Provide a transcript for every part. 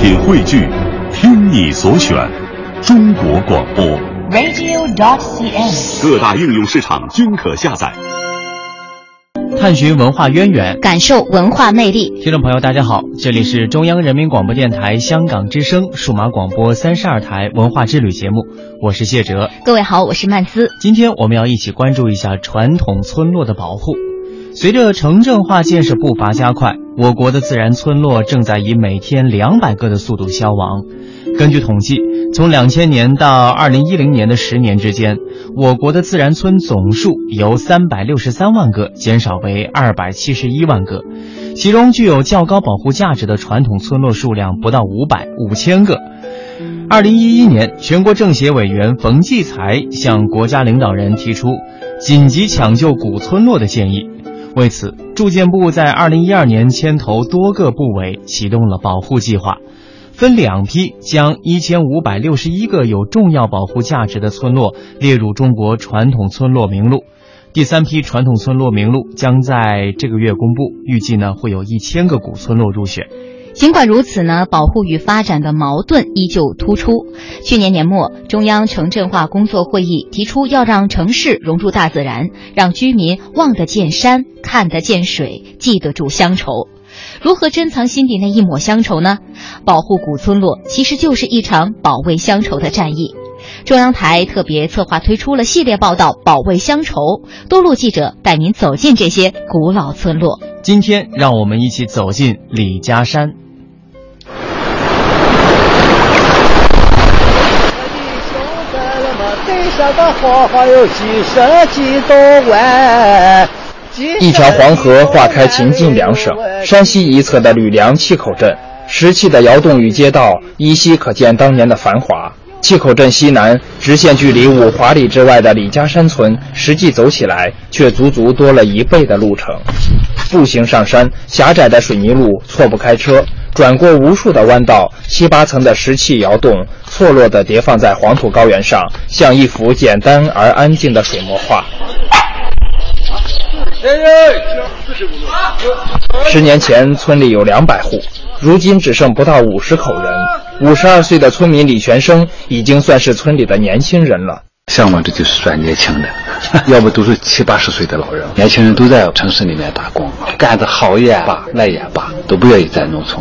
品汇聚，听你所选，中国广播。radio.dot.cn，各大应用市场均可下载。探寻文化渊源，感受文化魅力。听众朋友，大家好，这里是中央人民广播电台香港之声数码广播三十二台文化之旅节目，我是谢哲。各位好，我是曼斯。今天我们要一起关注一下传统村落的保护。随着城镇化建设步伐加快，我国的自然村落正在以每天两百个的速度消亡。根据统计，从两千年到二零一零年的十年之间，我国的自然村总数由三百六十三万个减少为二百七十一万个，其中具有较高保护价值的传统村落数量不到五百五千个。二零一一年，全国政协委员冯骥才向国家领导人提出紧急抢救古村落的建议。为此，住建部在二零一二年牵头多个部委启动了保护计划，分两批将一千五百六十一个有重要保护价值的村落列入中国传统村落名录。第三批传统村落名录将在这个月公布，预计呢会有一千个古村落入选。尽管如此呢，保护与发展的矛盾依旧突出。去年年末，中央城镇化工作会议提出要让城市融入大自然，让居民望得见山、看得见水、记得住乡愁。如何珍藏心底那一抹乡愁呢？保护古村落其实就是一场保卫乡愁的战役。中央台特别策划推出了系列报道《保卫乡愁》，多路记者带您走进这些古老村落。今天，让我们一起走进李家山。一条黄河化开秦晋两省，山西一侧的吕梁碛口镇，石砌的窑洞与街道依稀可见当年的繁华。碛口镇西南直线距离五华里之外的李家山村，实际走起来却足足多了一倍的路程。步行上山，狭窄的水泥路错不开车，转过无数的弯道，七八层的石砌窑洞错落地叠放在黄土高原上，像一幅简单而安静的水墨画。十年前，村里有两百户，如今只剩不到五十口人。五十二岁的村民李全生已经算是村里的年轻人了。像我这就是算年轻的，要不都是七八十岁的老人。年轻人都在城市里面打工，干得好也罢，赖也罢，都不愿意在农村。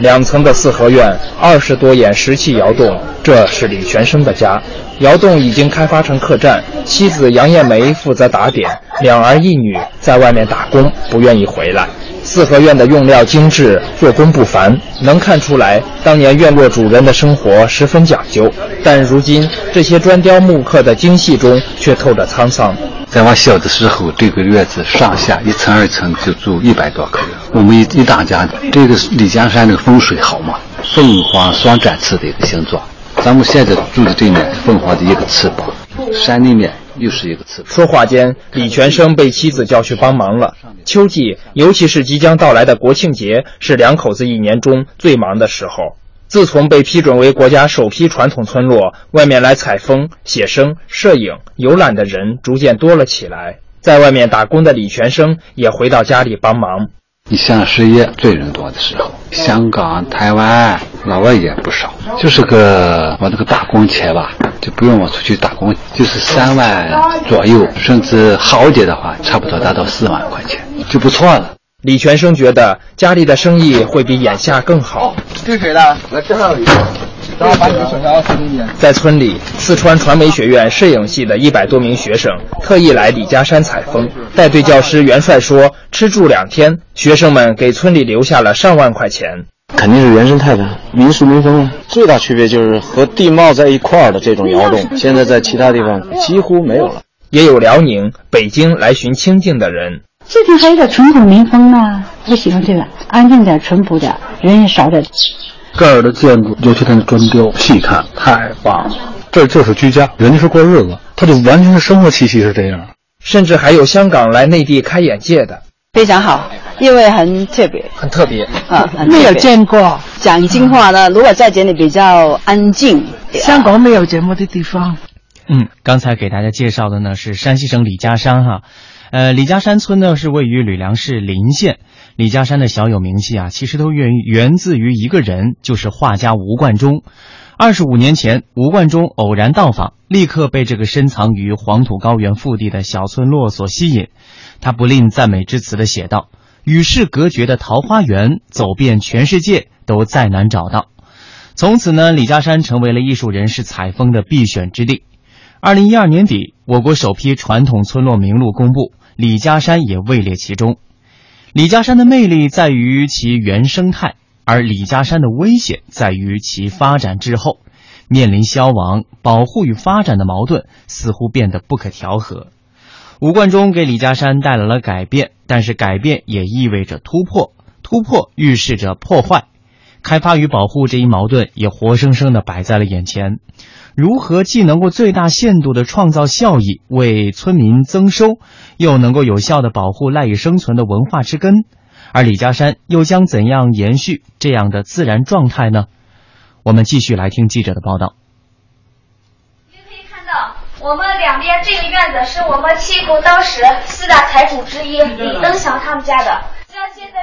两层的四合院，二十多眼石砌窑洞，这是李全生的家。窑洞已经开发成客栈，妻子杨艳梅负责打点，两儿一女在外面打工，不愿意回来。四合院的用料精致，做工不凡，能看出来当年院落主人的生活十分讲究。但如今这些砖雕木刻的精细中，却透着沧桑。在我小的时候，这个院子上下一层二层就住一百多口人。我们一一大家，这个李家山的风水好嘛，凤凰双展翅的一个形状。咱们现在住的这面凤凰的一个翅膀，山里面又是一个翅膀。说话间，李全生被妻子叫去帮忙了。秋季，尤其是即将到来的国庆节，是两口子一年中最忙的时候。自从被批准为国家首批传统村落，外面来采风、写生、摄影、游览的人逐渐多了起来。在外面打工的李全生也回到家里帮忙。你像十一最人多的时候，香港、台湾老外也不少。就是个我那个打工钱吧，就不用我出去打工，就是三万左右，甚至好点的话，差不多达到四万块钱，就不错了。李全生觉得家里的生意会比眼下更好。这谁的？我介绍一下。在村里，四川传媒学院摄影系的一百多名学生特意来李家山采风。带队教师袁帅说，吃住两天，学生们给村里留下了上万块钱。肯定是原生态的，民俗民风啊。最大区别就是和地貌在一块儿的这种窑洞，现在在其他地方几乎没有了。也有辽宁、北京来寻清静的人。这边还有点淳朴民风啊，我喜欢这个，安静点、淳朴点，人也少点。这儿的建筑，尤其它的砖雕，细看太棒了。这就是居家，人家是过日子，他就完全是生活气息是这样。甚至还有香港来内地开眼界的，非常好，因为很特别，很特别啊，没有见过。讲京话呢，如果在这里比较安静，香港没有这么的地方。嗯，刚才给大家介绍的呢是山西省李家山哈，呃，李家山村呢是位于吕梁市临县，李家山的小有名气啊，其实都源于源自于一个人，就是画家吴冠中。二十五年前，吴冠中偶然到访，立刻被这个深藏于黄土高原腹地的小村落所吸引。他不吝赞美之词的写道：“与世隔绝的桃花源，走遍全世界都再难找到。”从此呢，李家山成为了艺术人士采风的必选之地。二零一二年底，我国首批传统村落名录公布，李家山也位列其中。李家山的魅力在于其原生态，而李家山的危险在于其发展滞后，面临消亡、保护与发展的矛盾，似乎变得不可调和。吴冠中给李家山带来了改变，但是改变也意味着突破，突破预示着破坏，开发与保护这一矛盾也活生生的摆在了眼前。如何既能够最大限度的创造效益，为村民增收，又能够有效的保护赖以生存的文化之根？而李家山又将怎样延续这样的自然状态呢？我们继续来听记者的报道。您可以看到，我们两边这个院子是我们七口当时四大财主之一李登祥他们家的。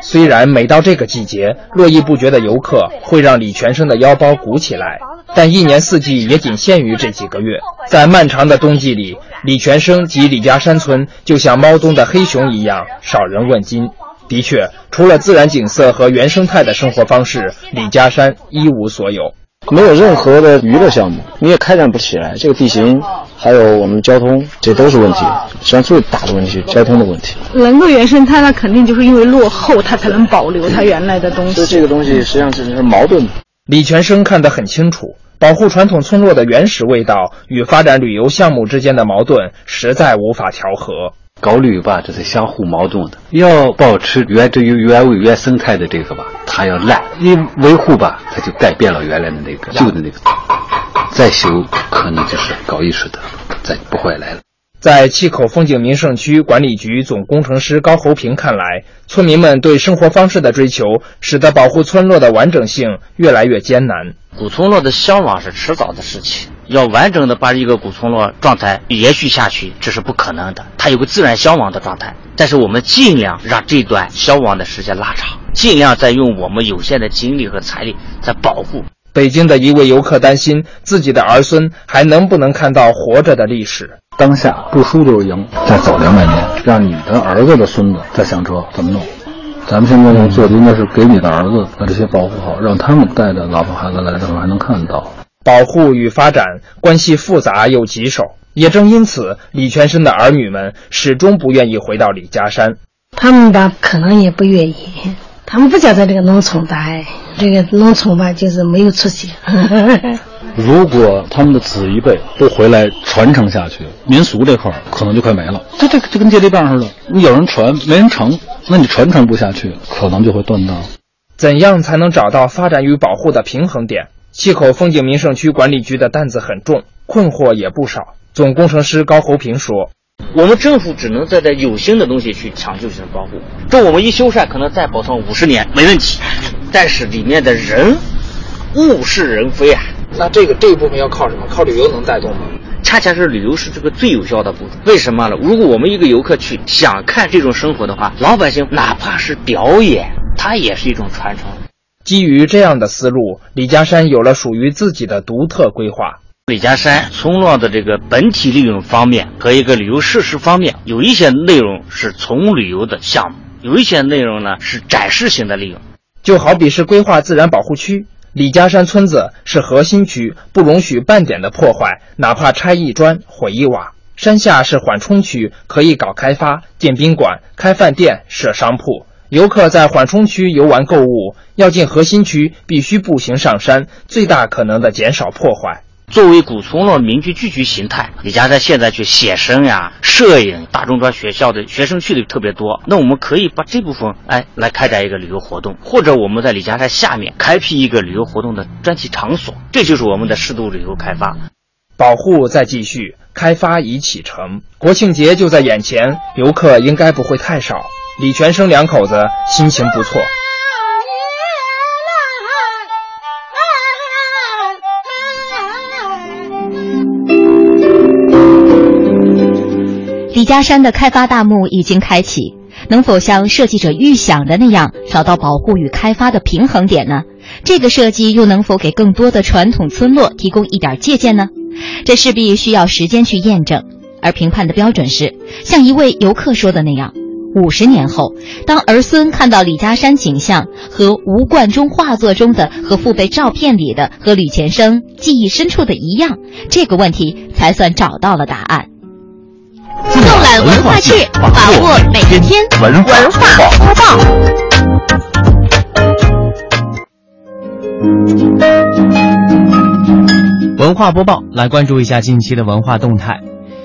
虽然每到这个季节，络绎不绝的游客会让李全生的腰包鼓起来，但一年四季也仅限于这几个月。在漫长的冬季里，李全生及李家山村就像猫冬的黑熊一样，少人问津。的确，除了自然景色和原生态的生活方式，李家山一无所有。没有任何的娱乐项目，你也开展不起来。这个地形，还有我们交通，这都是问题。实际上最大的问题，交通的问题。能够原生态，那肯定就是因为落后，它才能保留它原来的东西。所以这个东西实际上是是矛盾的。李全生看得很清楚，保护传统村落的原始味道与发展旅游项目之间的矛盾，实在无法调和。搞旅游吧，这是相互矛盾的。要保持原汁原味、原生态的这个吧，它要烂；你维护吧，它就改变了原来的那个旧的那个。再修可能就是搞艺术的，再不会来了。在七口风景名胜区管理局总工程师高侯平看来，村民们对生活方式的追求，使得保护村落的完整性越来越艰难。古村落的消亡是迟早的事情，要完整的把一个古村落状态延续下去，这是不可能的。它有个自然消亡的状态，但是我们尽量让这段消亡的时间拉长，尽量在用我们有限的精力和财力在保护。北京的一位游客担心自己的儿孙还能不能看到活着的历史。当下不输就是赢，再走两百年，让你的儿子的孙子再想辙怎么弄。咱们现在要做的应该是给你的儿子把这些保护好，让他们带着老婆孩子来的时候还能看到。保护与发展关系复杂又棘手，也正因此，李全生的儿女们始终不愿意回到李家山。他们吧，可能也不愿意，他们不想在这个农村待，这个农村吧，就是没有出息。如果他们的子一辈不回来传承下去，民俗这块可能就快没了。这这就跟接力棒似的，你有人传，没人成，那你传承不下去，可能就会断档。怎样才能找到发展与保护的平衡点？七口风景名胜区管理局的担子很重，困惑也不少。总工程师高侯平说：“我们政府只能在这有形的东西去抢救性保护，这我们一修缮可能再保存五十年没问题，但是里面的人，物是人非啊。”那这个这一部分要靠什么？靠旅游能带动吗？恰恰是旅游是这个最有效的部分。为什么呢？如果我们一个游客去想看这种生活的话，老百姓哪怕是表演，它也是一种传承。基于这样的思路，李家山有了属于自己的独特规划。李家山村落的这个本体利用方面和一个旅游设施方面，有一些内容是从旅游的项目，有一些内容呢是展示型的利用。就好比是规划自然保护区。李家山村子是核心区，不容许半点的破坏，哪怕拆一砖毁一瓦。山下是缓冲区，可以搞开发、建宾馆、开饭店、设商铺。游客在缓冲区游玩购物，要进核心区必须步行上山，最大可能的减少破坏。作为古村落民居聚居形态，李家山现在去写生呀、摄影，大中专学校的学生去的特别多。那我们可以把这部分哎来开展一个旅游活动，或者我们在李家山下面开辟一个旅游活动的专题场所，这就是我们的适度旅游开发。保护在继续，开发已启程。国庆节就在眼前，游客应该不会太少。李全生两口子心情不错。李家山的开发大幕已经开启，能否像设计者预想的那样找到保护与开发的平衡点呢？这个设计又能否给更多的传统村落提供一点借鉴呢？这势必需要时间去验证。而评判的标准是，像一位游客说的那样：五十年后，当儿孙看到李家山景象和吴冠中画作中的和父辈照片里的和吕前生记忆深处的一样，这个问题才算找到了答案。纵览文化界，把握每一天文化播报。文化播报来关注一下近期的文化动态。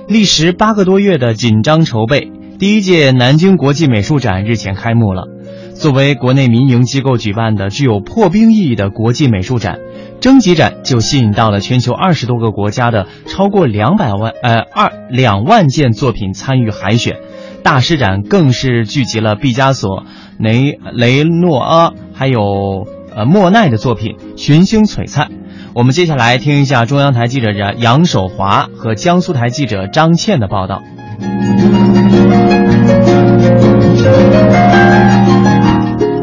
历时八个多月的紧张筹备，第一届南京国际美术展日前开幕了。作为国内民营机构举办的具有破冰意义的国际美术展，征集展就吸引到了全球二十多个国家的超过两百万呃二两万件作品参与海选。大师展更是聚集了毕加索、雷雷诺阿还有呃莫奈的作品，群星璀璨。我们接下来听一下中央台记者杨守华和江苏台记者张倩的报道。Thank you.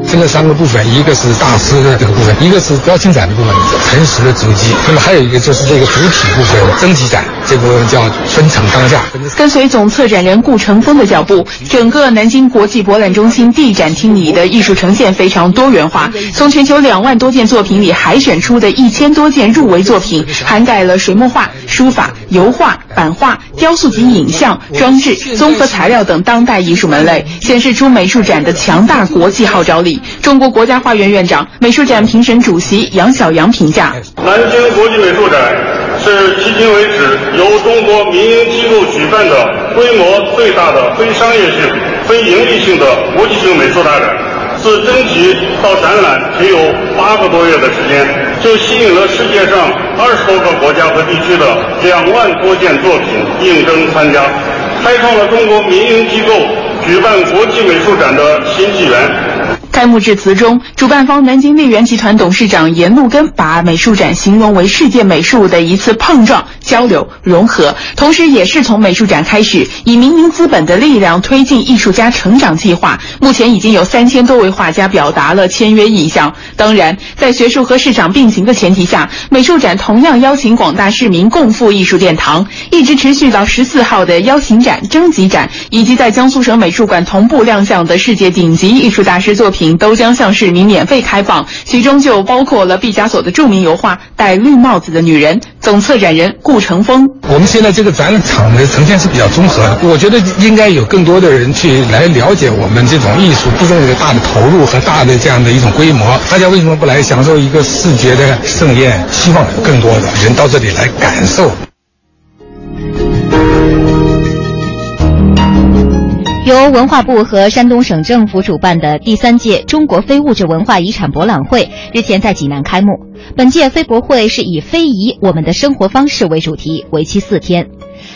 分了三个部分，一个是大师的这个部分，一个是标清展的部分，诚实的足迹。那么还有一个就是这个主体部分，征集展，这部分叫分层当下。跟随总策展人顾成峰的脚步，整个南京国际博览中心 D 展厅里的艺术呈现非常多元化。从全球两万多件作品里海选出的一千多件入围作品，涵盖了水墨画、书法、油画、版画、雕塑及影像、装置、综合材料等当代艺术门类，显示出美术展的强大国际号召力。中国国家画院院长、美术展评审主席杨晓阳评价：南京国际美术展是迄今为止由中国民营机构举办的规模最大的非商业性、非盈利性的国际性美术大展。自征集到展览仅有八个多月的时间，就吸引了世界上二十多个国家和地区的两万多件作品应征参加，开创了中国民营机构举办国际美术展的新纪元。开幕致辞中，主办方南京丽园集团董事长严路根把美术展形容为世界美术的一次碰撞、交流、融合，同时也是从美术展开始，以民营资本的力量推进艺术家成长计划。目前已经有三千多位画家表达了签约意向。当然，在学术和市场并行的前提下，美术展同样邀请广大市民共赴艺术殿堂，一直持续到十四号的邀请展、征集展，以及在江苏省美术馆同步亮相的世界顶级艺术大师作品。都将向市民免费开放，其中就包括了毕加索的著名油画《戴绿帽子的女人》。总策展人顾成峰：我们现在这个展场的呈现是比较综合的，我觉得应该有更多的人去来了解我们这种艺术，这种大的投入和大的这样的一种规模。大家为什么不来享受一个视觉的盛宴？希望有更多的人到这里来感受。由文化部和山东省政府主办的第三届中国非物质文化遗产博览会日前在济南开幕。本届非博会是以“非遗：我们的生活方式”为主题，为期四天。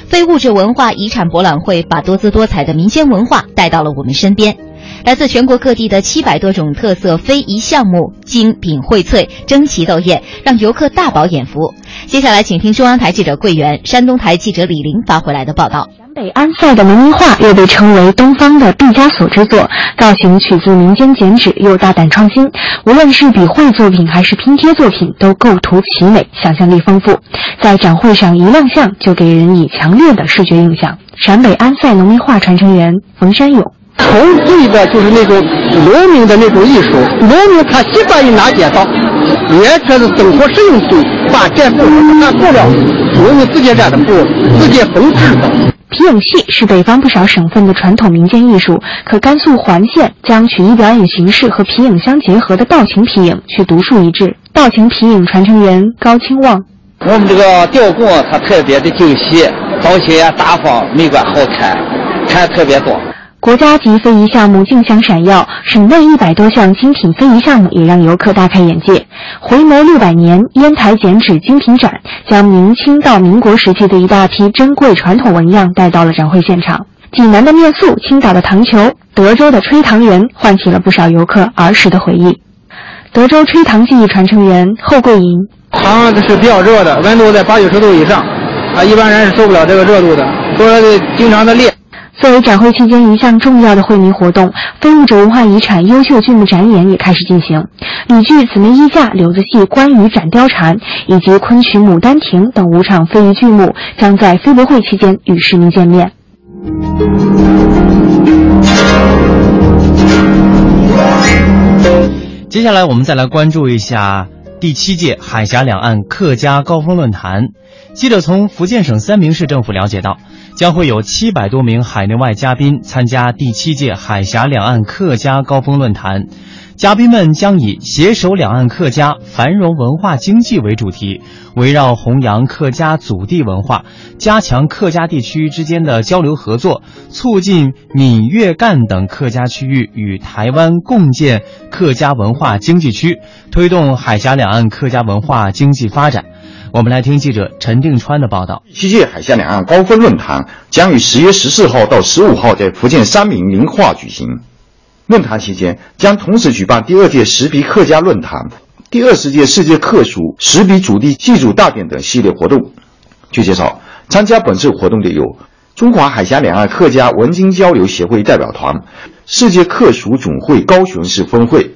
非物质文化遗产博览会把多姿多彩的民间文化带到了我们身边。来自全国各地的七百多种特色非遗项目精品荟萃，争奇斗艳，让游客大饱眼福。接下来，请听中央台记者桂圆、山东台记者李玲发回来的报道。陕北安塞的农民画又被称为东方的毕加索之作，造型取自民间剪纸，又大胆创新。无论是笔绘作品还是拼贴作品，都构图奇美，想象力丰富。在展会上一亮相，就给人以强烈的视觉印象。陕北安塞农民画传承人冯山勇。纯粹的就是那种农民的那种艺术，农民他习惯于拿剪刀，完全是生活实用性，把这布那布料，农民自己染的布，自己缝制的。皮影戏是北方不少省份的传统民间艺术，可甘肃环县将曲艺表演形式和皮影相结合的道情皮影却独树一帜。道情皮影传承人高清旺，我们这个雕工它特别的精细，造型也大方，美观好看，看特别多。国家级非遗项目竞相闪耀，省内一百多项精品非遗项目也让游客大开眼界。回眸六百年，烟台剪纸精品展将明清到民国时期的一大批珍贵传统纹样带到了展会现场。济南的面塑、青岛的糖球、德州的吹糖人，唤起了不少游客儿时的回忆。德州吹糖技艺传承人后桂银：糖是比较热的，温度在八九十度以上，啊，一般人是受不了这个热度的，所以经常的裂。作为展会期间一项重要的惠民活动，非物质文化遗产优秀剧目展演也开始进行。吕剧《姊妹衣架》、柳子戏《关羽斩貂蝉》以及昆曲《牡丹亭》等五场非遗剧目将在非博会期间与市民见面。接下来，我们再来关注一下第七届海峡两岸客家高峰论坛。记者从福建省三明市政府了解到，将会有七百多名海内外嘉宾参加第七届海峡两岸客家高峰论坛。嘉宾们将以携手两岸客家繁荣文化经济为主题，围绕弘扬客家祖地文化、加强客家地区之间的交流合作、促进闽粤赣等客家区域与台湾共建客家文化经济区，推动海峡两岸客家文化经济发展。我们来听记者陈定川的报道。七届海峡两岸高峰论坛将于十月十四号到十五号在福建三明宁化举行。论坛期间将同时举办第二届石鼻客家论坛、第二十届世界客属石鼻主题祭祖大典等系列活动。据介绍，参加本次活动的有中华海峡两岸客家文经交流协会代表团、世界客属总会高雄市分会、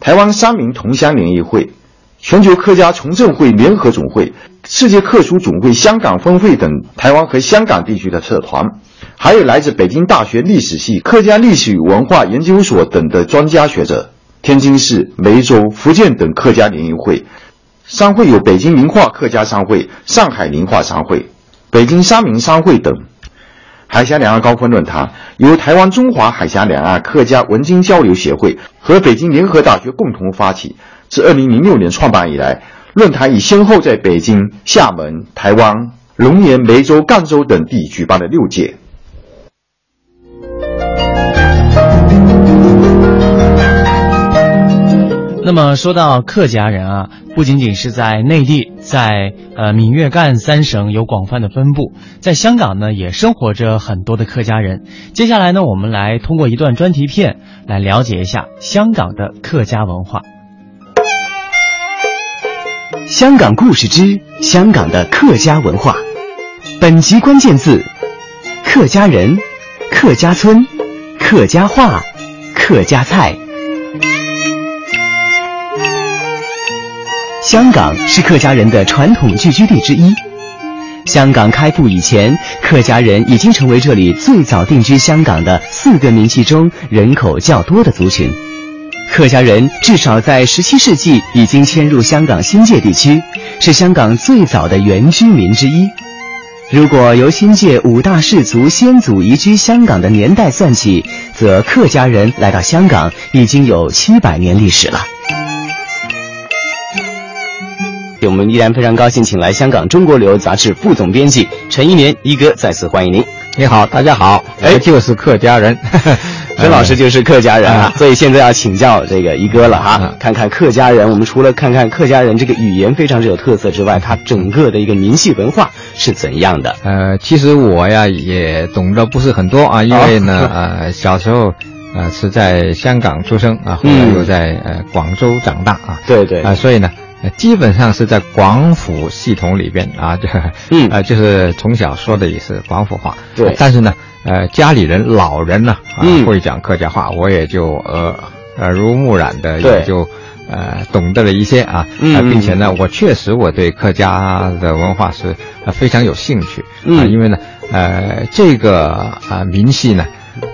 台湾三明同乡联谊会、全球客家重振会联合总会、世界客属总会香港分会等台湾和香港地区的社团。还有来自北京大学历史系客家历史与文化研究所等的专家学者，天津市、梅州、福建等客家联谊会，商会有北京名画客家商会、上海名画商会、北京三明商会等。海峡两岸高峰论坛由台湾中华海峡两岸客家文经交流协会和北京联合大学共同发起，自2006年创办以来，论坛已先后在北京、厦门、台湾、龙岩、梅州、赣州等地举办了六届。那么说到客家人啊，不仅仅是在内地，在呃闽粤赣三省有广泛的分布，在香港呢也生活着很多的客家人。接下来呢，我们来通过一段专题片来了解一下香港的客家文化。香港故事之香港的客家文化，本集关键字：客家人、客家村、客家话、客家菜。香港是客家人的传统聚居地之一。香港开埠以前，客家人已经成为这里最早定居香港的四个民系中人口较多的族群。客家人至少在17世纪已经迁入香港新界地区，是香港最早的原居民之一。如果由新界五大氏族先祖移居香港的年代算起，则客家人来到香港已经有七百年历史了。我们依然非常高兴，请来香港《中国旅游杂志》副总编辑陈一年一哥，再次欢迎您。你好，大家好，哎，就是客家人，陈老师就是客家人啊，所以现在要请教这个一哥了哈，看看客家人，我们除了看看客家人这个语言非常之有特色之外，他整个的一个民系文化是怎样的？呃，其实我呀也懂得不是很多啊，因为呢，呃，小时候呃是在香港出生啊，后来又在呃广州长大啊，对对。啊，所以呢。基本上是在广府系统里边啊，就嗯。呃，就是从小说的也是广府话。对，但是呢，呃，家里人老人呢啊会讲客家话，我也就呃耳濡目染的也就呃懂得了一些啊，并且呢，我确实我对客家的文化是非常有兴趣。啊，因为呢，呃，这个啊民系呢，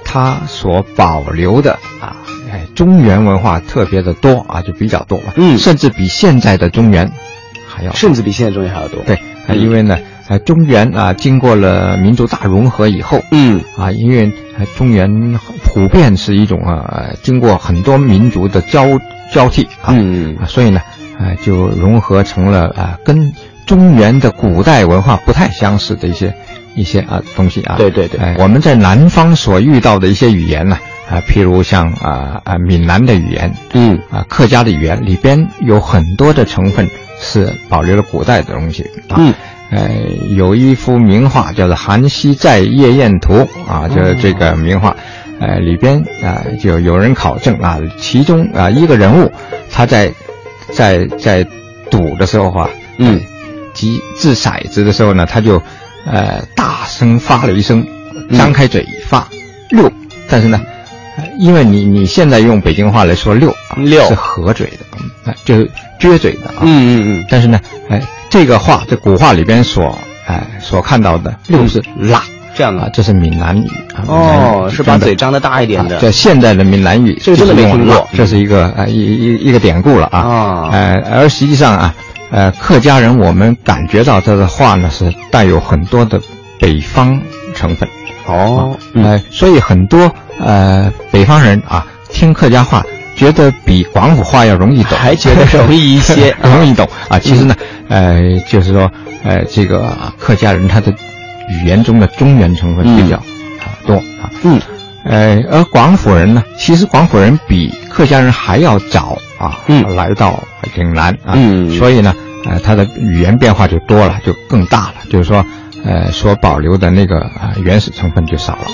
它所保留的啊。哎，中原文化特别的多啊，就比较多嘛，嗯，甚至比现在的中原还要，甚至比现在中原还要多。对，啊，因为呢，呃，中原啊，经过了民族大融合以后，嗯，啊，因为中原普遍是一种啊，经过很多民族的交交替啊，嗯，所以呢，啊，就融合成了啊，跟中原的古代文化不太相似的一些一些啊东西啊。对对对，我们在南方所遇到的一些语言呢。啊，譬如像啊啊闽南的语言，嗯，啊客家的语言里边有很多的成分是保留了古代的东西，嗯，呃，有一幅名画叫做《韩熙载夜宴图》啊，就是这个名画，呃，里边啊就有人考证啊，其中啊一个人物他在在在赌的时候啊，嗯，即掷骰子的时候呢，他就呃大声发了一声。张开嘴发六，但是呢，因为你你现在用北京话来说六啊，六是合嘴的，就是撅嘴的啊。嗯嗯嗯。但是呢，哎，这个话在古话里边所哎所看到的六是拉。这样啊，这是闽南语啊。哦，是把嘴张得大一点的。这现代的闽南语，这个真的没听过。这是一个呃一一一个典故了啊。啊。呃，而实际上啊，呃，客家人我们感觉到他的话呢是带有很多的北方成分。哦。呃，所以很多呃北方人啊听客家话，觉得比广府话要容易懂，还觉得容易一些，容易懂啊。其实呢，呃，就是说，呃，这个客家人他的。语言中的中原成分比较啊多啊，嗯，呃，而广府人呢，其实广府人比客家人还要早啊，嗯，来到岭南啊，嗯，所以呢，呃，他的语言变化就多了，就更大了，就是说，呃，所保留的那个啊原始成分就少了。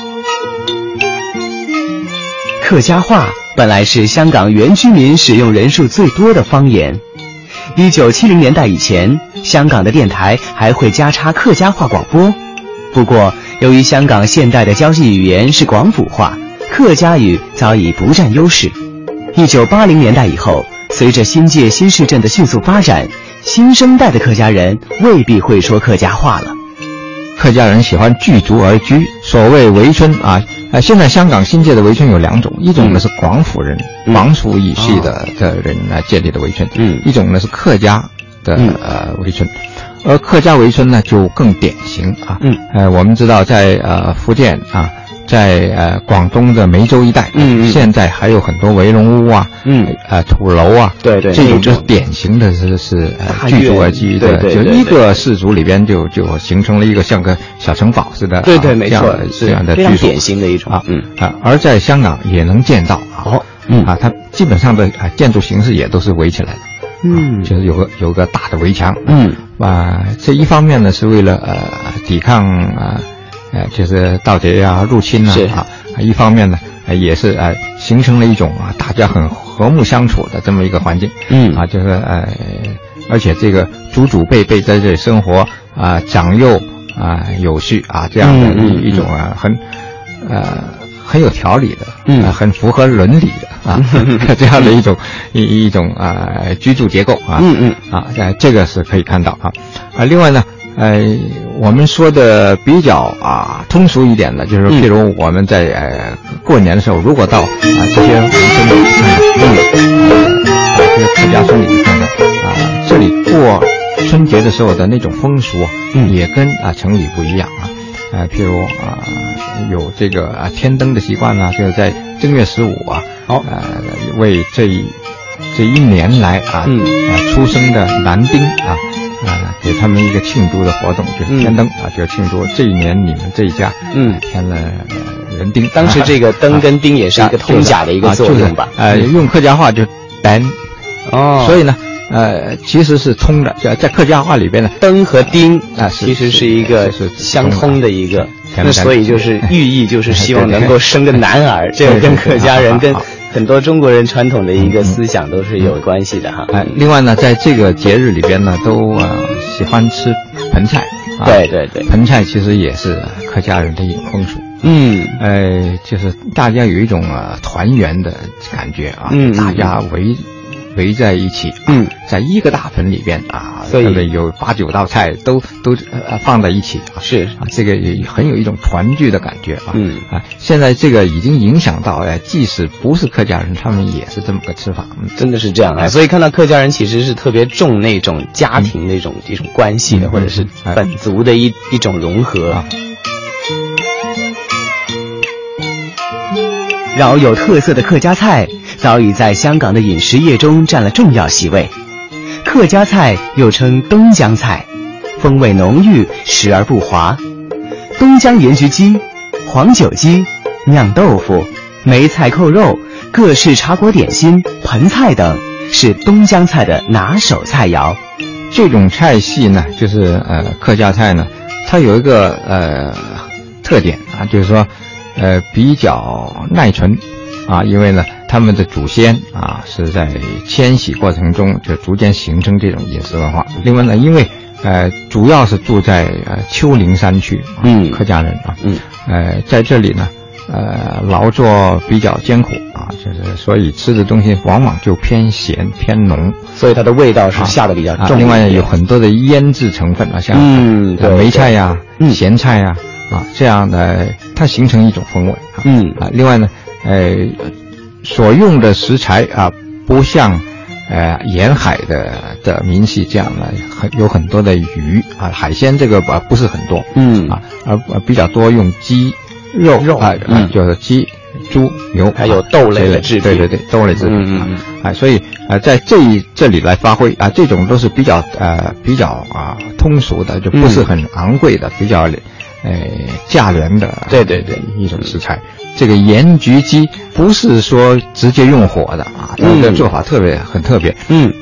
客家话本来是香港原居民使用人数最多的方言，一九七零年代以前，香港的电台还会加插客家话广播。不过，由于香港现代的交际语言是广府话，客家语早已不占优势。一九八零年代以后，随着新界新市镇的迅速发展，新生代的客家人未必会说客家话了。客家人喜欢聚族而居，所谓围村啊，啊，现在香港新界的围村有两种，一种呢是广府人、广府语系的的人来建立的围村，嗯，一种呢是客家的呃围村。而客家围村呢，就更典型啊。嗯，呃，我们知道在呃福建啊，在呃广东的梅州一带，嗯现在还有很多围龙屋啊，嗯，呃土楼啊，对对，这种就是典型的是是呃聚族而居的，就一个氏族里边就就形成了一个像个小城堡似的，对对，没错，这样的非常典型的一种啊，嗯啊，而在香港也能见到啊，哦，嗯啊，它基本上的啊建筑形式也都是围起来的。嗯，就是有个有个大的围墙，嗯，啊，这一方面呢是为了呃抵抗啊，呃就是盗贼啊入侵啊，啊，一方面呢也是呃形成了一种啊大家很和睦相处的这么一个环境，嗯，啊就是呃，而且这个祖祖辈辈在这里生活啊长幼啊有序啊这样的一一种啊很呃。很有条理的，嗯，很符合伦理的啊，这样的一种一一种啊居住结构啊，嗯嗯。啊，这个是可以看到啊，啊，另外呢，呃，我们说的比较啊通俗一点的，就是譬如我们在呃过年的时候，如果到啊这些农村里去看看，嗯，啊这些客家村里去看看啊，这里过春节的时候的那种风俗，嗯，也跟啊城里不一样啊。呃，譬如啊，有这个啊天灯的习惯呢，就是在正月十五啊，好，呃，为这一这一年来啊，嗯，呃出生的男丁啊，啊，给他们一个庆祝的活动，就是天灯啊，就庆祝这一年你们这一家，嗯，添了人丁。当时这个灯跟丁也是一个通假的一个作用吧？呃，用客家话就灯，哦，所以呢。呃，其实是通的，在在客家话里边呢，灯和丁啊，其实是一个是相通的一个，那所以就是寓意就是 希望能够生个男儿，这个跟客家人跟很多中国人传统的一个思想都是有关系的哈。哎，另外呢，在这个节日里边呢，都呃喜欢吃盆菜，对对对，盆菜其实也是客家人的一种风俗，嗯，呃，就是大家有一种啊团圆的感觉啊，嗯，大家围。围在一起，嗯，在一个大盆里边啊，所以有八九道菜都都呃放在一起啊，是。啊，这个也很有一种团聚的感觉啊，嗯。啊，现在这个已经影响到哎，即使不是客家人，他们也是这么个吃法，真的是这样啊，所以看到客家人其实是特别重那种家庭那种一种关系的，或者是本族的一一种融合。啊。饶有特色的客家菜早已在香港的饮食业中占了重要席位。客家菜又称东江菜，风味浓郁，食而不滑。东江盐焗鸡、黄酒鸡、酿豆腐、梅菜扣肉、各式茶果点心、盆菜等，是东江菜的拿手菜肴。这种菜系呢，就是呃客家菜呢，它有一个呃特点啊，就是说。呃，比较耐存，啊，因为呢，他们的祖先啊是在迁徙过程中就逐渐形成这种饮食文化。另外呢，因为呃，主要是住在呃丘陵山区，嗯，客家人啊，嗯，呃，在这里呢，呃，劳作比较艰苦啊，就是所以吃的东西往往就偏咸偏浓，所以它的味道是下的比较重。另外有很多的腌制成分啊，像嗯梅菜呀、咸菜呀啊这样的，它形成一种风味啊。嗯。啊，另外呢，呃，所用的食材啊，不像。呃，沿海的的民系这样的很有很多的鱼啊，海鲜这个啊不是很多，嗯。啊，而比较多用鸡肉肉啊，就是鸡、猪、牛，还有豆类的制品，对对对，豆类制品嗯，啊，所以啊，在这一这里来发挥啊，这种都是比较呃比较啊通俗的，就不是很昂贵的，比较呃价廉的，对对对，一种食材。这个盐焗鸡不是说直接用火的啊，它的做法特别很特别。嗯，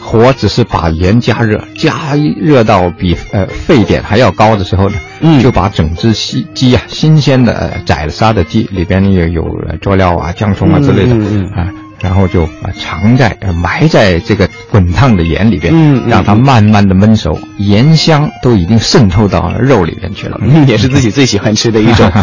火只是把盐加热，加热到比呃沸点还要高的时候呢，嗯，就把整只鸡鸡啊，新鲜的宰杀的鸡里边也有佐料啊、姜葱啊之类的啊，然后就啊藏在埋在这个滚烫的盐里边，嗯，让它慢慢的焖熟，盐香都已经渗透到肉里边去了，也是自己最喜欢吃的一种。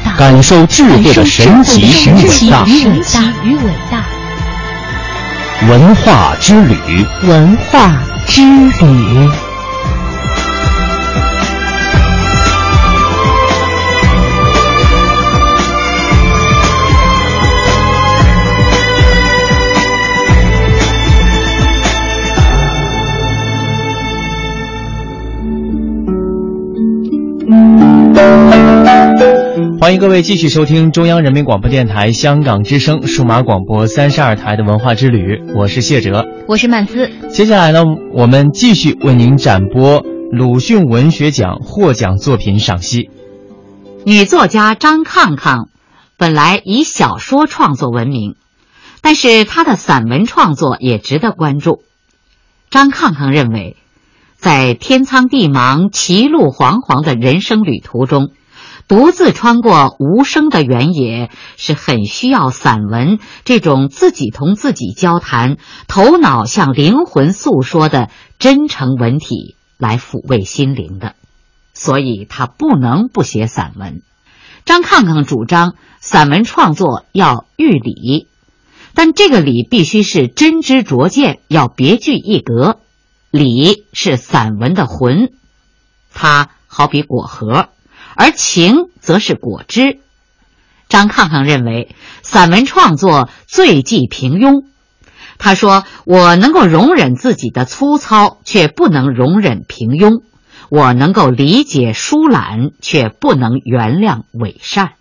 感受智慧的神奇与伟大。与伟大。文化之旅，文化之旅。欢迎各位继续收听中央人民广播电台香港之声数码广播三十二台的文化之旅，我是谢哲，我是曼斯。接下来呢，我们继续为您展播鲁迅文学奖获奖作品赏析。女作家张抗抗本来以小说创作闻名，但是她的散文创作也值得关注。张抗抗认为，在天苍地茫、歧路惶惶的人生旅途中。独自穿过无声的原野，是很需要散文这种自己同自己交谈、头脑向灵魂诉说的真诚文体来抚慰心灵的。所以他不能不写散文。张抗抗主张散文创作要寓理，但这个理必须是真知灼见，要别具一格。理是散文的魂，它好比果核。而情则是果汁。张抗抗认为，散文创作最忌平庸。他说：“我能够容忍自己的粗糙，却不能容忍平庸；我能够理解疏懒，却不能原谅伪善。”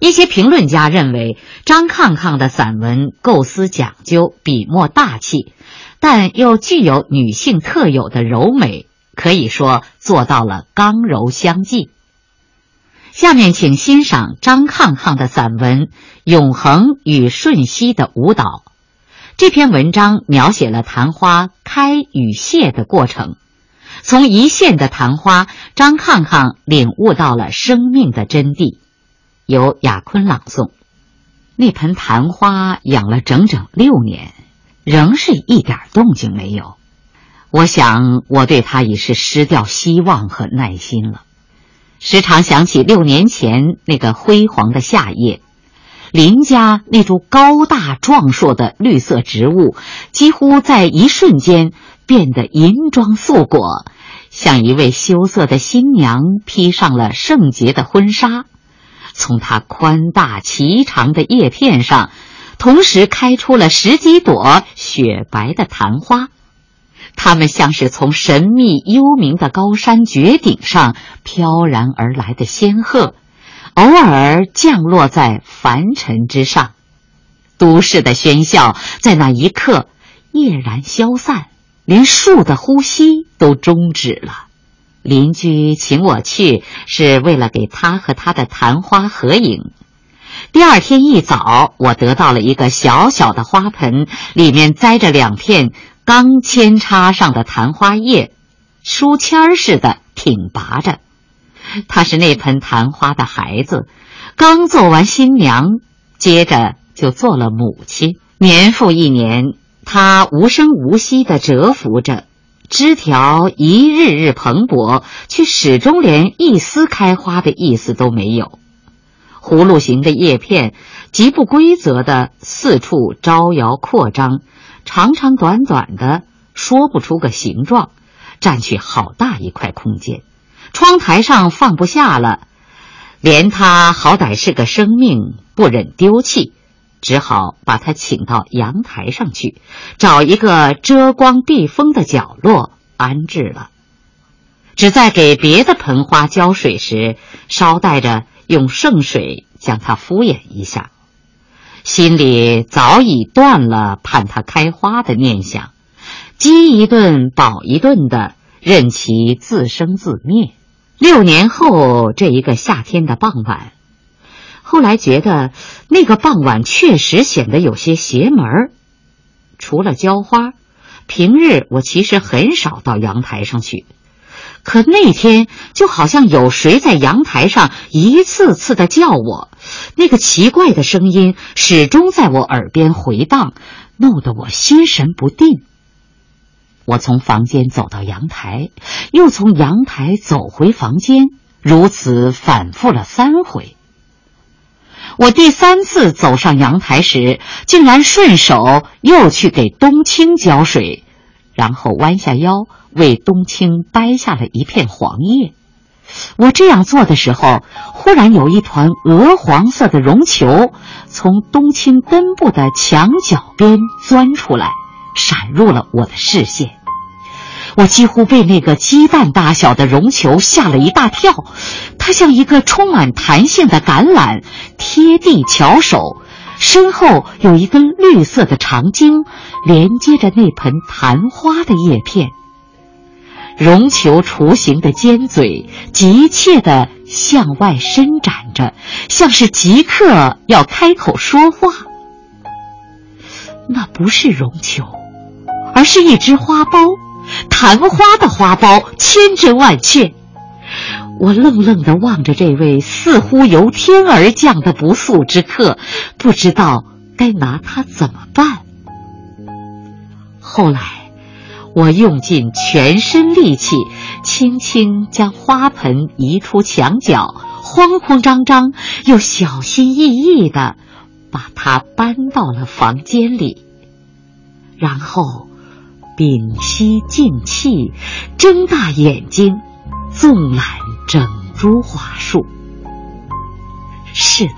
一些评论家认为，张抗抗的散文构思讲究，笔墨大气，但又具有女性特有的柔美，可以说做到了刚柔相济。下面请欣赏张抗抗的散文《永恒与瞬息的舞蹈》。这篇文章描写了昙花开与谢的过程。从一线的昙花，张抗抗领悟到了生命的真谛。由雅坤朗诵。那盆昙花养了整整六年，仍是一点动静没有。我想，我对它已是失掉希望和耐心了。时常想起六年前那个辉煌的夏夜，林家那株高大壮硕的绿色植物，几乎在一瞬间变得银装素裹，像一位羞涩的新娘披上了圣洁的婚纱。从它宽大颀长的叶片上，同时开出了十几朵雪白的昙花。它们像是从神秘幽冥的高山绝顶上飘然而来的仙鹤，偶尔降落在凡尘之上。都市的喧嚣在那一刻夜然消散，连树的呼吸都终止了。邻居请我去，是为了给他和他的昙花合影。第二天一早，我得到了一个小小的花盆，里面栽着两片。刚扦插上的昙花叶，书签儿似的挺拔着。他是那盆昙花的孩子，刚做完新娘，接着就做了母亲。年复一年，他无声无息地蛰伏着，枝条一日日蓬勃，却始终连一丝开花的意思都没有。葫芦形的叶片极不规则地四处招摇扩张。长长短短的，说不出个形状，占去好大一块空间，窗台上放不下了。连它好歹是个生命，不忍丢弃，只好把它请到阳台上去，找一个遮光避风的角落安置了。只在给别的盆花浇水时，捎带着用圣水将它敷衍一下，心里早已断了盼它开花的念想，饥一顿饱一顿的，任其自生自灭。六年后，这一个夏天的傍晚。后来觉得那个傍晚确实显得有些邪门儿。除了浇花，平日我其实很少到阳台上去。可那天就好像有谁在阳台上一次次的叫我，那个奇怪的声音始终在我耳边回荡，弄得我心神不定。我从房间走到阳台，又从阳台走回房间，如此反复了三回。我第三次走上阳台时，竟然顺手又去给冬青浇水，然后弯下腰为冬青掰下了一片黄叶。我这样做的时候，忽然有一团鹅黄色的绒球从冬青根部的墙角边钻出来，闪入了我的视线。我几乎被那个鸡蛋大小的绒球吓了一大跳，它像一个充满弹性的橄榄，贴地巧手，身后有一根绿色的长茎，连接着那盆昙花的叶片。绒球雏形的尖嘴急切地向外伸展着，像是即刻要开口说话。那不是绒球，而是一只花苞。昙花的花苞千真万确，我愣愣地望着这位似乎由天而降的不速之客，不知道该拿他怎么办。后来，我用尽全身力气，轻轻将花盆移出墙角，慌慌张张又小心翼翼地把它搬到了房间里，然后。屏息静气，睁大眼睛，纵览整株花树。是的，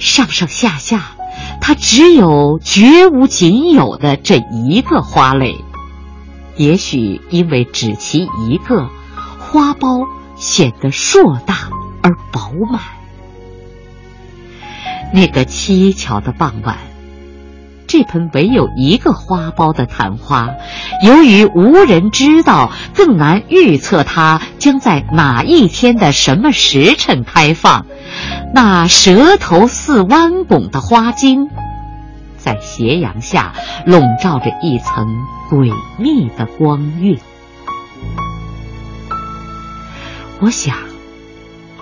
上上下下，它只有绝无仅有的这一个花蕾。也许因为只其一个，花苞显得硕大而饱满。那个蹊跷的傍晚。这盆唯有一个花苞的昙花，由于无人知道，更难预测它将在哪一天的什么时辰开放。那蛇头似弯拱的花茎，在斜阳下笼罩着一层诡秘的光晕。我想，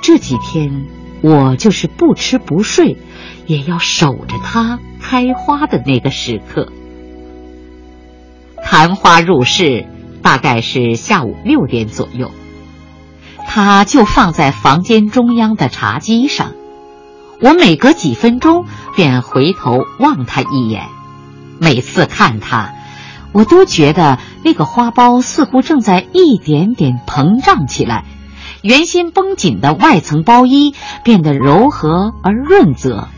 这几天我就是不吃不睡。也要守着它开花的那个时刻。昙花入室大概是下午六点左右，它就放在房间中央的茶几上。我每隔几分钟便回头望他一眼，每次看他，我都觉得那个花苞似乎正在一点点膨胀起来，原先绷紧的外层包衣变得柔和而润泽。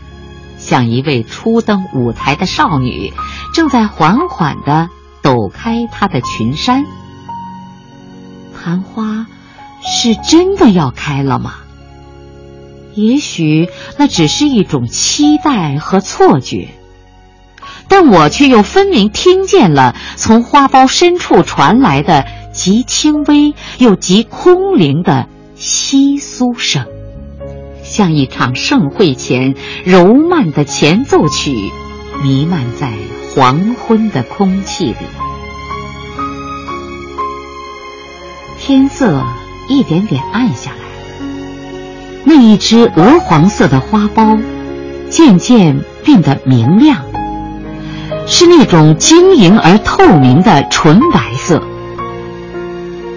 像一位初登舞台的少女，正在缓缓地抖开她的裙衫。昙花是真的要开了吗？也许那只是一种期待和错觉，但我却又分明听见了从花苞深处传来的极轻微又极空灵的窸窣声。像一场盛会前柔慢的前奏曲，弥漫在黄昏的空气里。天色一点点暗下来，那一只鹅黄色的花苞渐渐变得明亮，是那种晶莹而透明的纯白色，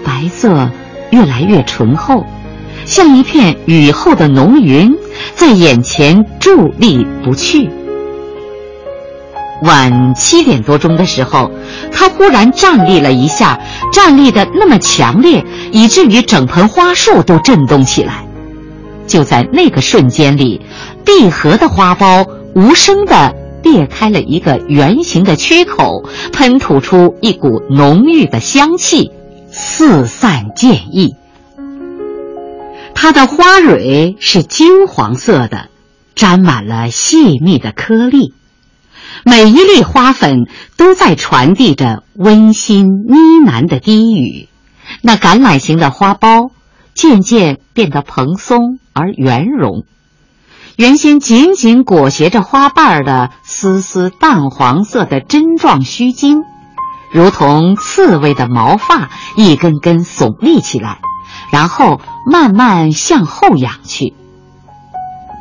白色越来越醇厚。像一片雨后的浓云，在眼前伫立不去。晚七点多钟的时候，他忽然站立了一下，站立的那么强烈，以至于整盆花树都震动起来。就在那个瞬间里，闭合的花苞无声地裂开了一个圆形的缺口，喷吐出一股浓郁的香气，四散溅溢。它的花蕊是金黄色的，沾满了细密的颗粒，每一粒花粉都在传递着温馨呢喃的低语。那橄榄形的花苞渐渐变得蓬松而圆融。原先紧紧裹挟着花瓣的丝丝淡黄色的针状须茎，如同刺猬的毛发，一根根耸立起来，然后慢慢向后仰去。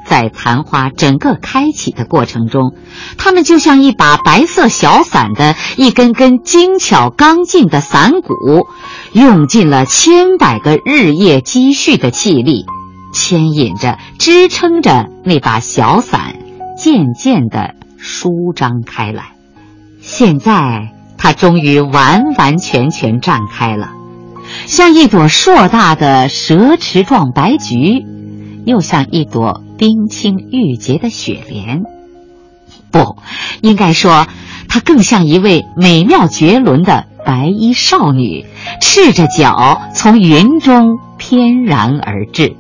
在昙花整个开启的过程中，它们就像一把白色小伞的一根根精巧刚劲的伞骨，用尽了千百个日夜积蓄的气力。牵引着，支撑着那把小伞，渐渐地舒张开来。现在，它终于完完全全绽开了，像一朵硕大的蛇齿状白菊，又像一朵冰清玉洁的雪莲。不，应该说，它更像一位美妙绝伦的白衣少女，赤着脚从云中翩然而至。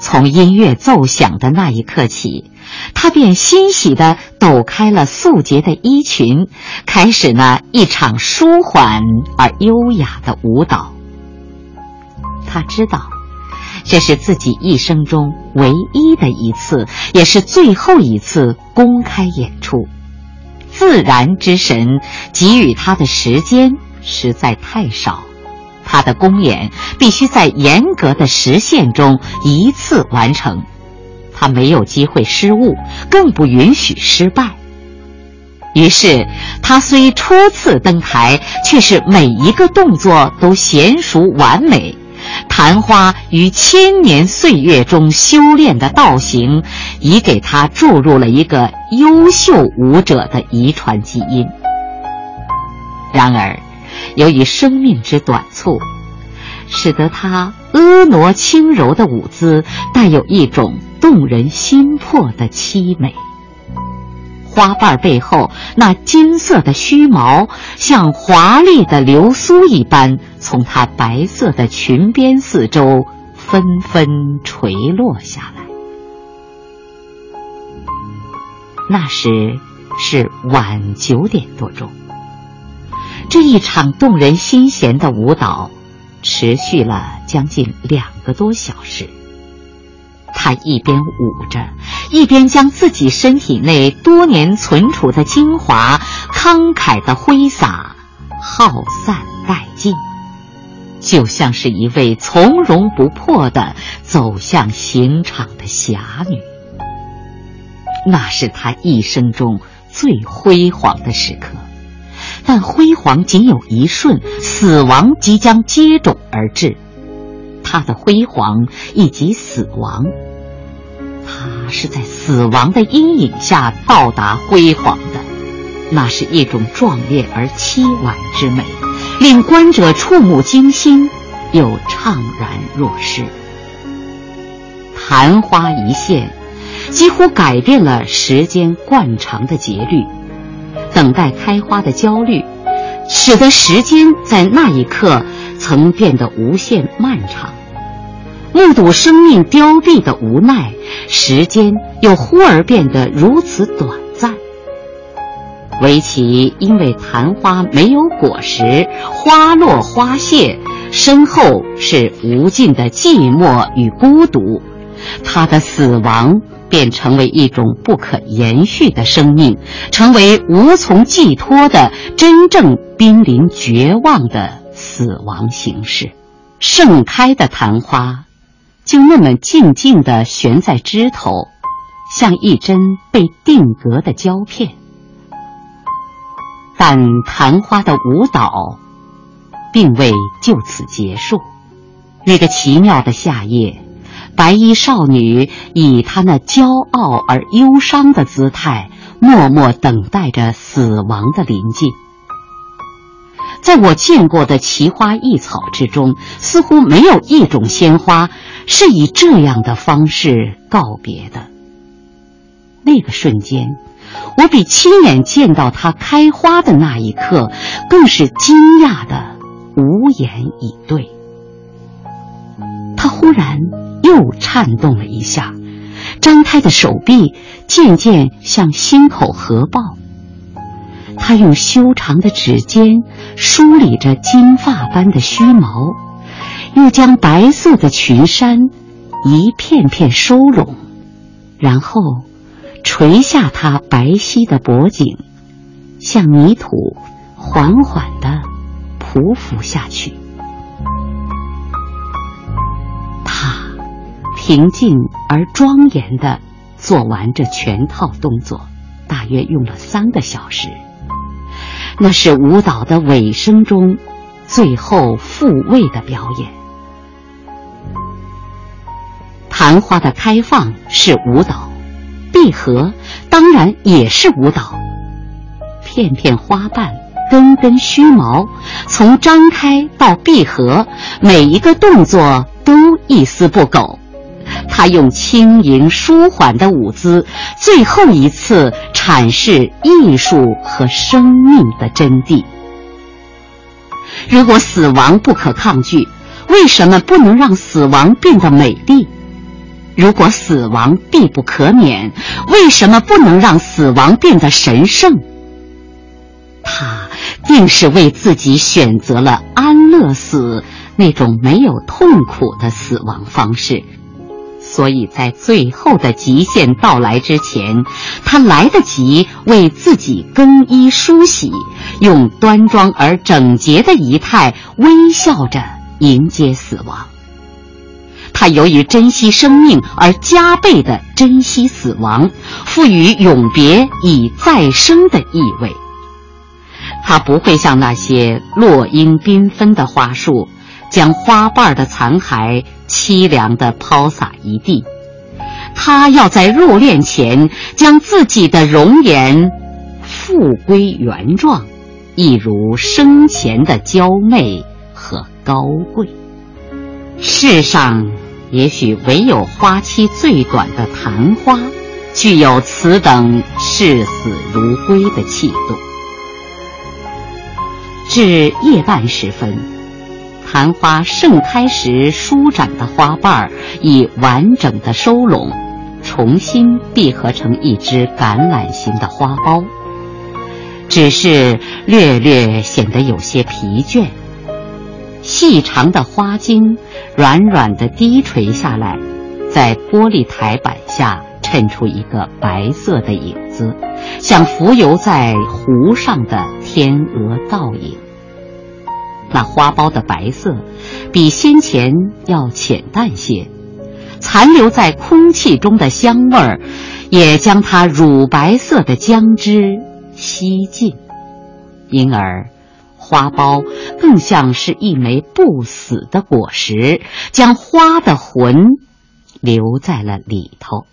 从音乐奏响的那一刻起，他便欣喜地抖开了素洁的衣裙，开始那一场舒缓而优雅的舞蹈。他知道，这是自己一生中唯一的一次，也是最后一次公开演出。自然之神给予他的时间实在太少。他的公演必须在严格的时限中一次完成，他没有机会失误，更不允许失败。于是，他虽初次登台，却是每一个动作都娴熟完美。昙花于千年岁月中修炼的道行，已给他注入了一个优秀舞者的遗传基因。然而。由于生命之短促，使得他婀娜轻柔的舞姿带有一种动人心魄的凄美。花瓣背后那金色的须毛，像华丽的流苏一般，从她白色的裙边四周纷纷垂落下来。那时是晚九点多钟。这一场动人心弦的舞蹈，持续了将近两个多小时。他一边舞着，一边将自己身体内多年存储的精华慷慨的挥洒，耗散殆尽，就像是一位从容不迫的走向刑场的侠女。那是他一生中最辉煌的时刻。但辉煌仅有一瞬，死亡即将接踵而至。他的辉煌以及死亡，他是在死亡的阴影下到达辉煌的。那是一种壮烈而凄婉之美，令观者触目惊心，又怅然若失。昙花一现，几乎改变了时间惯常的节律。等待开花的焦虑，使得时间在那一刻曾变得无限漫长；目睹生命凋敝的无奈，时间又忽而变得如此短暂。唯其因为昙花没有果实，花落花谢，身后是无尽的寂寞与孤独，他的死亡。便成为一种不可延续的生命，成为无从寄托的真正濒临绝望的死亡形式。盛开的昙花，就那么静静地悬在枝头，像一针被定格的胶片。但昙花的舞蹈，并未就此结束。那个奇妙的夏夜。白衣少女以她那骄傲而忧伤的姿态，默默等待着死亡的临近。在我见过的奇花异草之中，似乎没有一种鲜花是以这样的方式告别的。那个瞬间，我比亲眼见到它开花的那一刻，更是惊讶的无言以对。他忽然又颤动了一下，张开的手臂渐渐向心口合抱。他用修长的指尖梳理着金发般的须毛，又将白色的裙衫一片片收拢，然后垂下他白皙的脖颈，向泥土缓缓地匍匐下去。平静而庄严地做完这全套动作，大约用了三个小时。那是舞蹈的尾声中，最后复位的表演。昙花的开放是舞蹈，闭合当然也是舞蹈。片片花瓣，根根须毛，从张开到闭合，每一个动作都一丝不苟。他用轻盈舒缓的舞姿，最后一次阐释艺术和生命的真谛。如果死亡不可抗拒，为什么不能让死亡变得美丽？如果死亡必不可免，为什么不能让死亡变得神圣？他定是为自己选择了安乐死那种没有痛苦的死亡方式。所以在最后的极限到来之前，他来得及为自己更衣梳洗，用端庄而整洁的仪态微笑着迎接死亡。他由于珍惜生命而加倍的珍惜死亡，赋予永别以再生的意味。他不会像那些落英缤纷的花束。将花瓣的残骸凄凉地抛洒一地，他要在入殓前将自己的容颜复归原状，一如生前的娇媚和高贵。世上也许唯有花期最短的昙花，具有此等视死如归的气度。至夜半时分。昙花盛开时舒展的花瓣儿已完整的收拢，重新闭合成一只橄榄形的花苞，只是略略显得有些疲倦。细长的花茎软软的低垂下来，在玻璃台板下衬出一个白色的影子，像浮游在湖上的天鹅倒影。那花苞的白色，比先前要浅淡些，残留在空气中的香味儿，也将它乳白色的浆汁吸尽，因而花苞更像是一枚不死的果实，将花的魂留在了里头。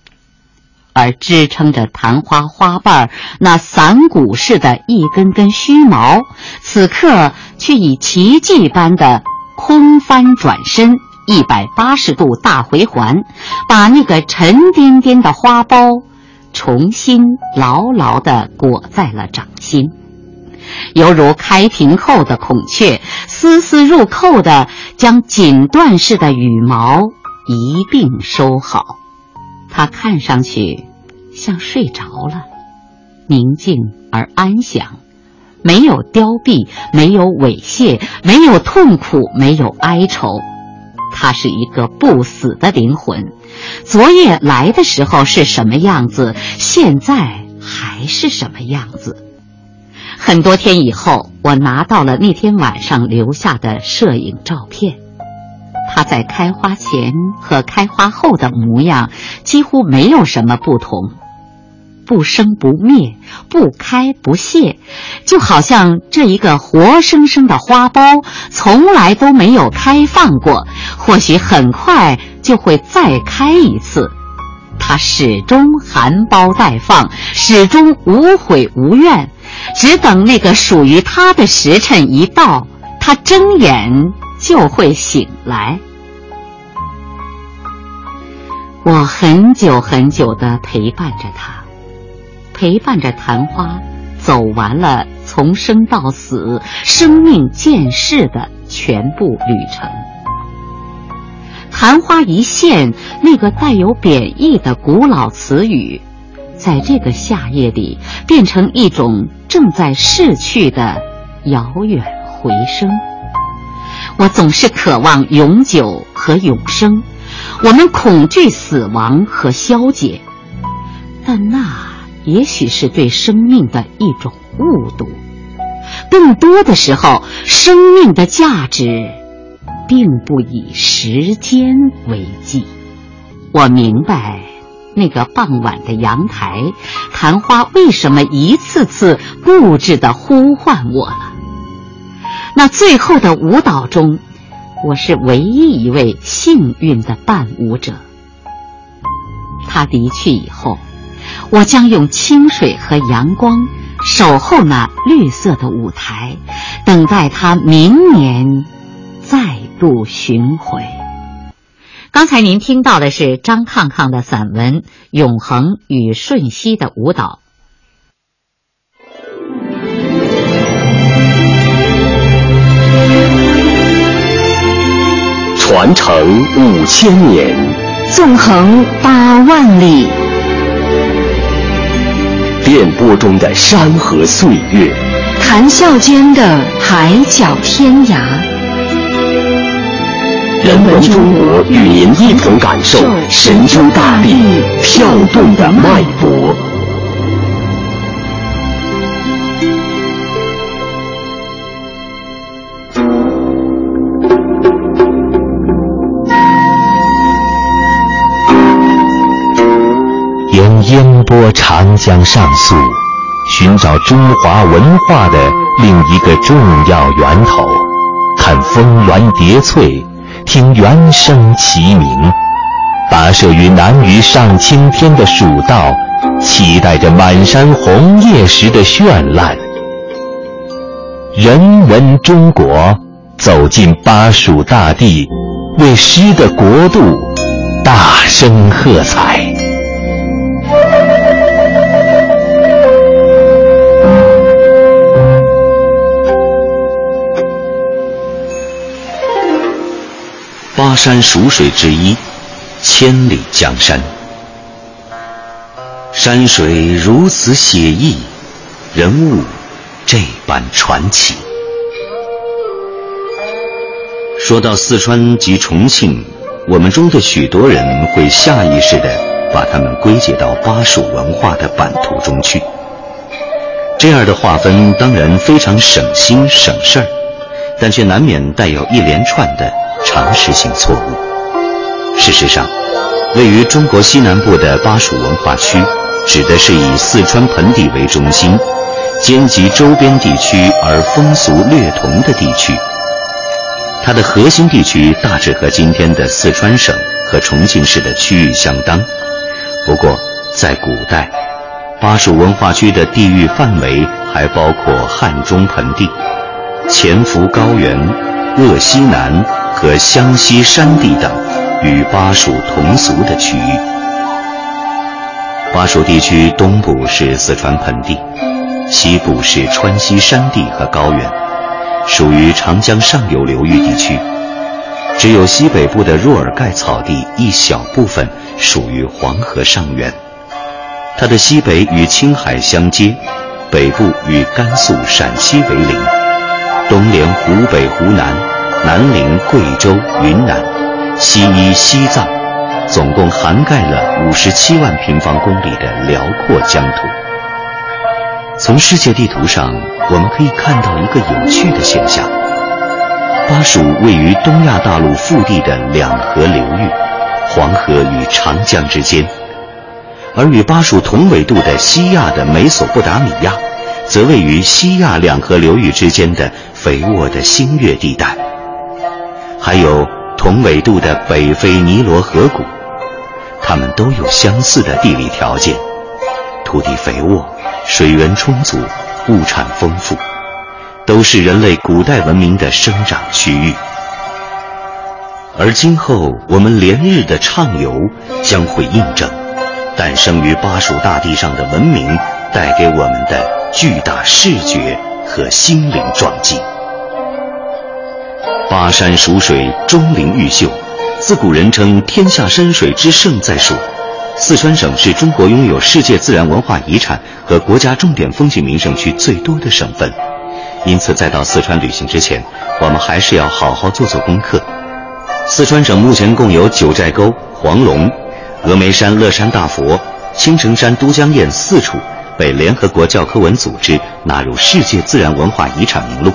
而支撑着昙花花瓣那伞骨似的一根根须毛，此刻却以奇迹般的空翻转身，一百八十度大回环，把那个沉甸甸的花苞重新牢牢地裹在了掌心，犹如开屏后的孔雀，丝丝入扣地将锦缎似的羽毛一并收好。他看上去像睡着了，宁静而安详，没有凋敝，没有猥亵，没有痛苦，没有哀愁。他是一个不死的灵魂，昨夜来的时候是什么样子，现在还是什么样子。很多天以后，我拿到了那天晚上留下的摄影照片。它在开花前和开花后的模样几乎没有什么不同，不生不灭，不开不谢，就好像这一个活生生的花苞从来都没有开放过，或许很快就会再开一次。它始终含苞待放，始终无悔无怨，只等那个属于它的时辰一到，它睁眼。就会醒来。我很久很久的陪伴着他，陪伴着昙花，走完了从生到死、生命渐逝的全部旅程。昙花一现，那个带有贬义的古老词语，在这个夏夜里变成一种正在逝去的遥远回声。我总是渴望永久和永生，我们恐惧死亡和消解，但那也许是对生命的一种误读。更多的时候，生命的价值。并不以时间为计。我明白，那个傍晚的阳台，昙花为什么一次次固执的呼唤我了。那最后的舞蹈中，我是唯一一位幸运的伴舞者。他离去以后，我将用清水和阳光守候那绿色的舞台，等待他明年再。度巡回。刚才您听到的是张抗抗的散文《永恒与瞬息的舞蹈》。传承五千年，纵横八万里，电波中的山河岁月，谈笑间的海角天涯。人文中国与您一同感受神州大地跳动的脉搏。烟波长江上溯，寻找中华文化的另一个重要源头，看峰峦叠翠。听原声齐鸣，跋涉于南隅上青天的蜀道，期待着满山红叶时的绚烂。人文中国，走进巴蜀大地，为诗的国度大声喝彩。巴山蜀水之一，千里江山。山水如此写意，人物这般传奇。说到四川及重庆，我们中的许多人会下意识地把它们归结到巴蜀文化的版图中去。这样的划分当然非常省心省事儿，但却难免带有一连串的。常识性错误。事实上，位于中国西南部的巴蜀文化区，指的是以四川盆地为中心，兼及周边地区而风俗略同的地区。它的核心地区大致和今天的四川省和重庆市的区域相当。不过，在古代，巴蜀文化区的地域范围还包括汉中盆地、潜伏高原、鄂西南。和湘西山地等与巴蜀同俗的区域。巴蜀地区东部是四川盆地，西部是川西山地和高原，属于长江上游流域地区。只有西北部的若尔盖草地一小部分属于黄河上源。它的西北与青海相接，北部与甘肃、陕西为邻，东连湖北、湖南。南临贵州、云南，西依西藏，总共涵盖了五十七万平方公里的辽阔疆土。从世界地图上，我们可以看到一个有趣的现象：巴蜀位于东亚大陆腹地的两河流域——黄河与长江之间，而与巴蜀同纬度的西亚的美索不达米亚，则位于西亚两河流域之间的肥沃的新月地带。还有同纬度的北非尼罗河谷，它们都有相似的地理条件：土地肥沃、水源充足、物产丰富，都是人类古代文明的生长区域。而今后我们连日的畅游，将会印证，诞生于巴蜀大地上的文明带给我们的巨大视觉和心灵撞击。巴山蜀水，钟灵毓秀，自古人称天下山水之盛在蜀。四川省是中国拥有世界自然文化遗产和国家重点风景名胜区最多的省份，因此在到四川旅行之前，我们还是要好好做做功课。四川省目前共有九寨沟、黄龙、峨眉山乐山大佛、青城山都江堰四处被联合国教科文组织纳入世界自然文化遗产名录，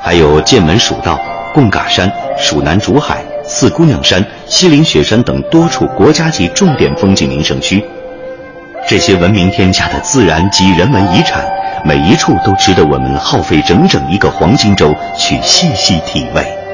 还有剑门蜀道、贡嘎山、蜀南竹海。四姑娘山、西岭雪山等多处国家级重点风景名胜区，这些闻名天下的自然及人文遗产，每一处都值得我们耗费整整一个黄金周去细细体味。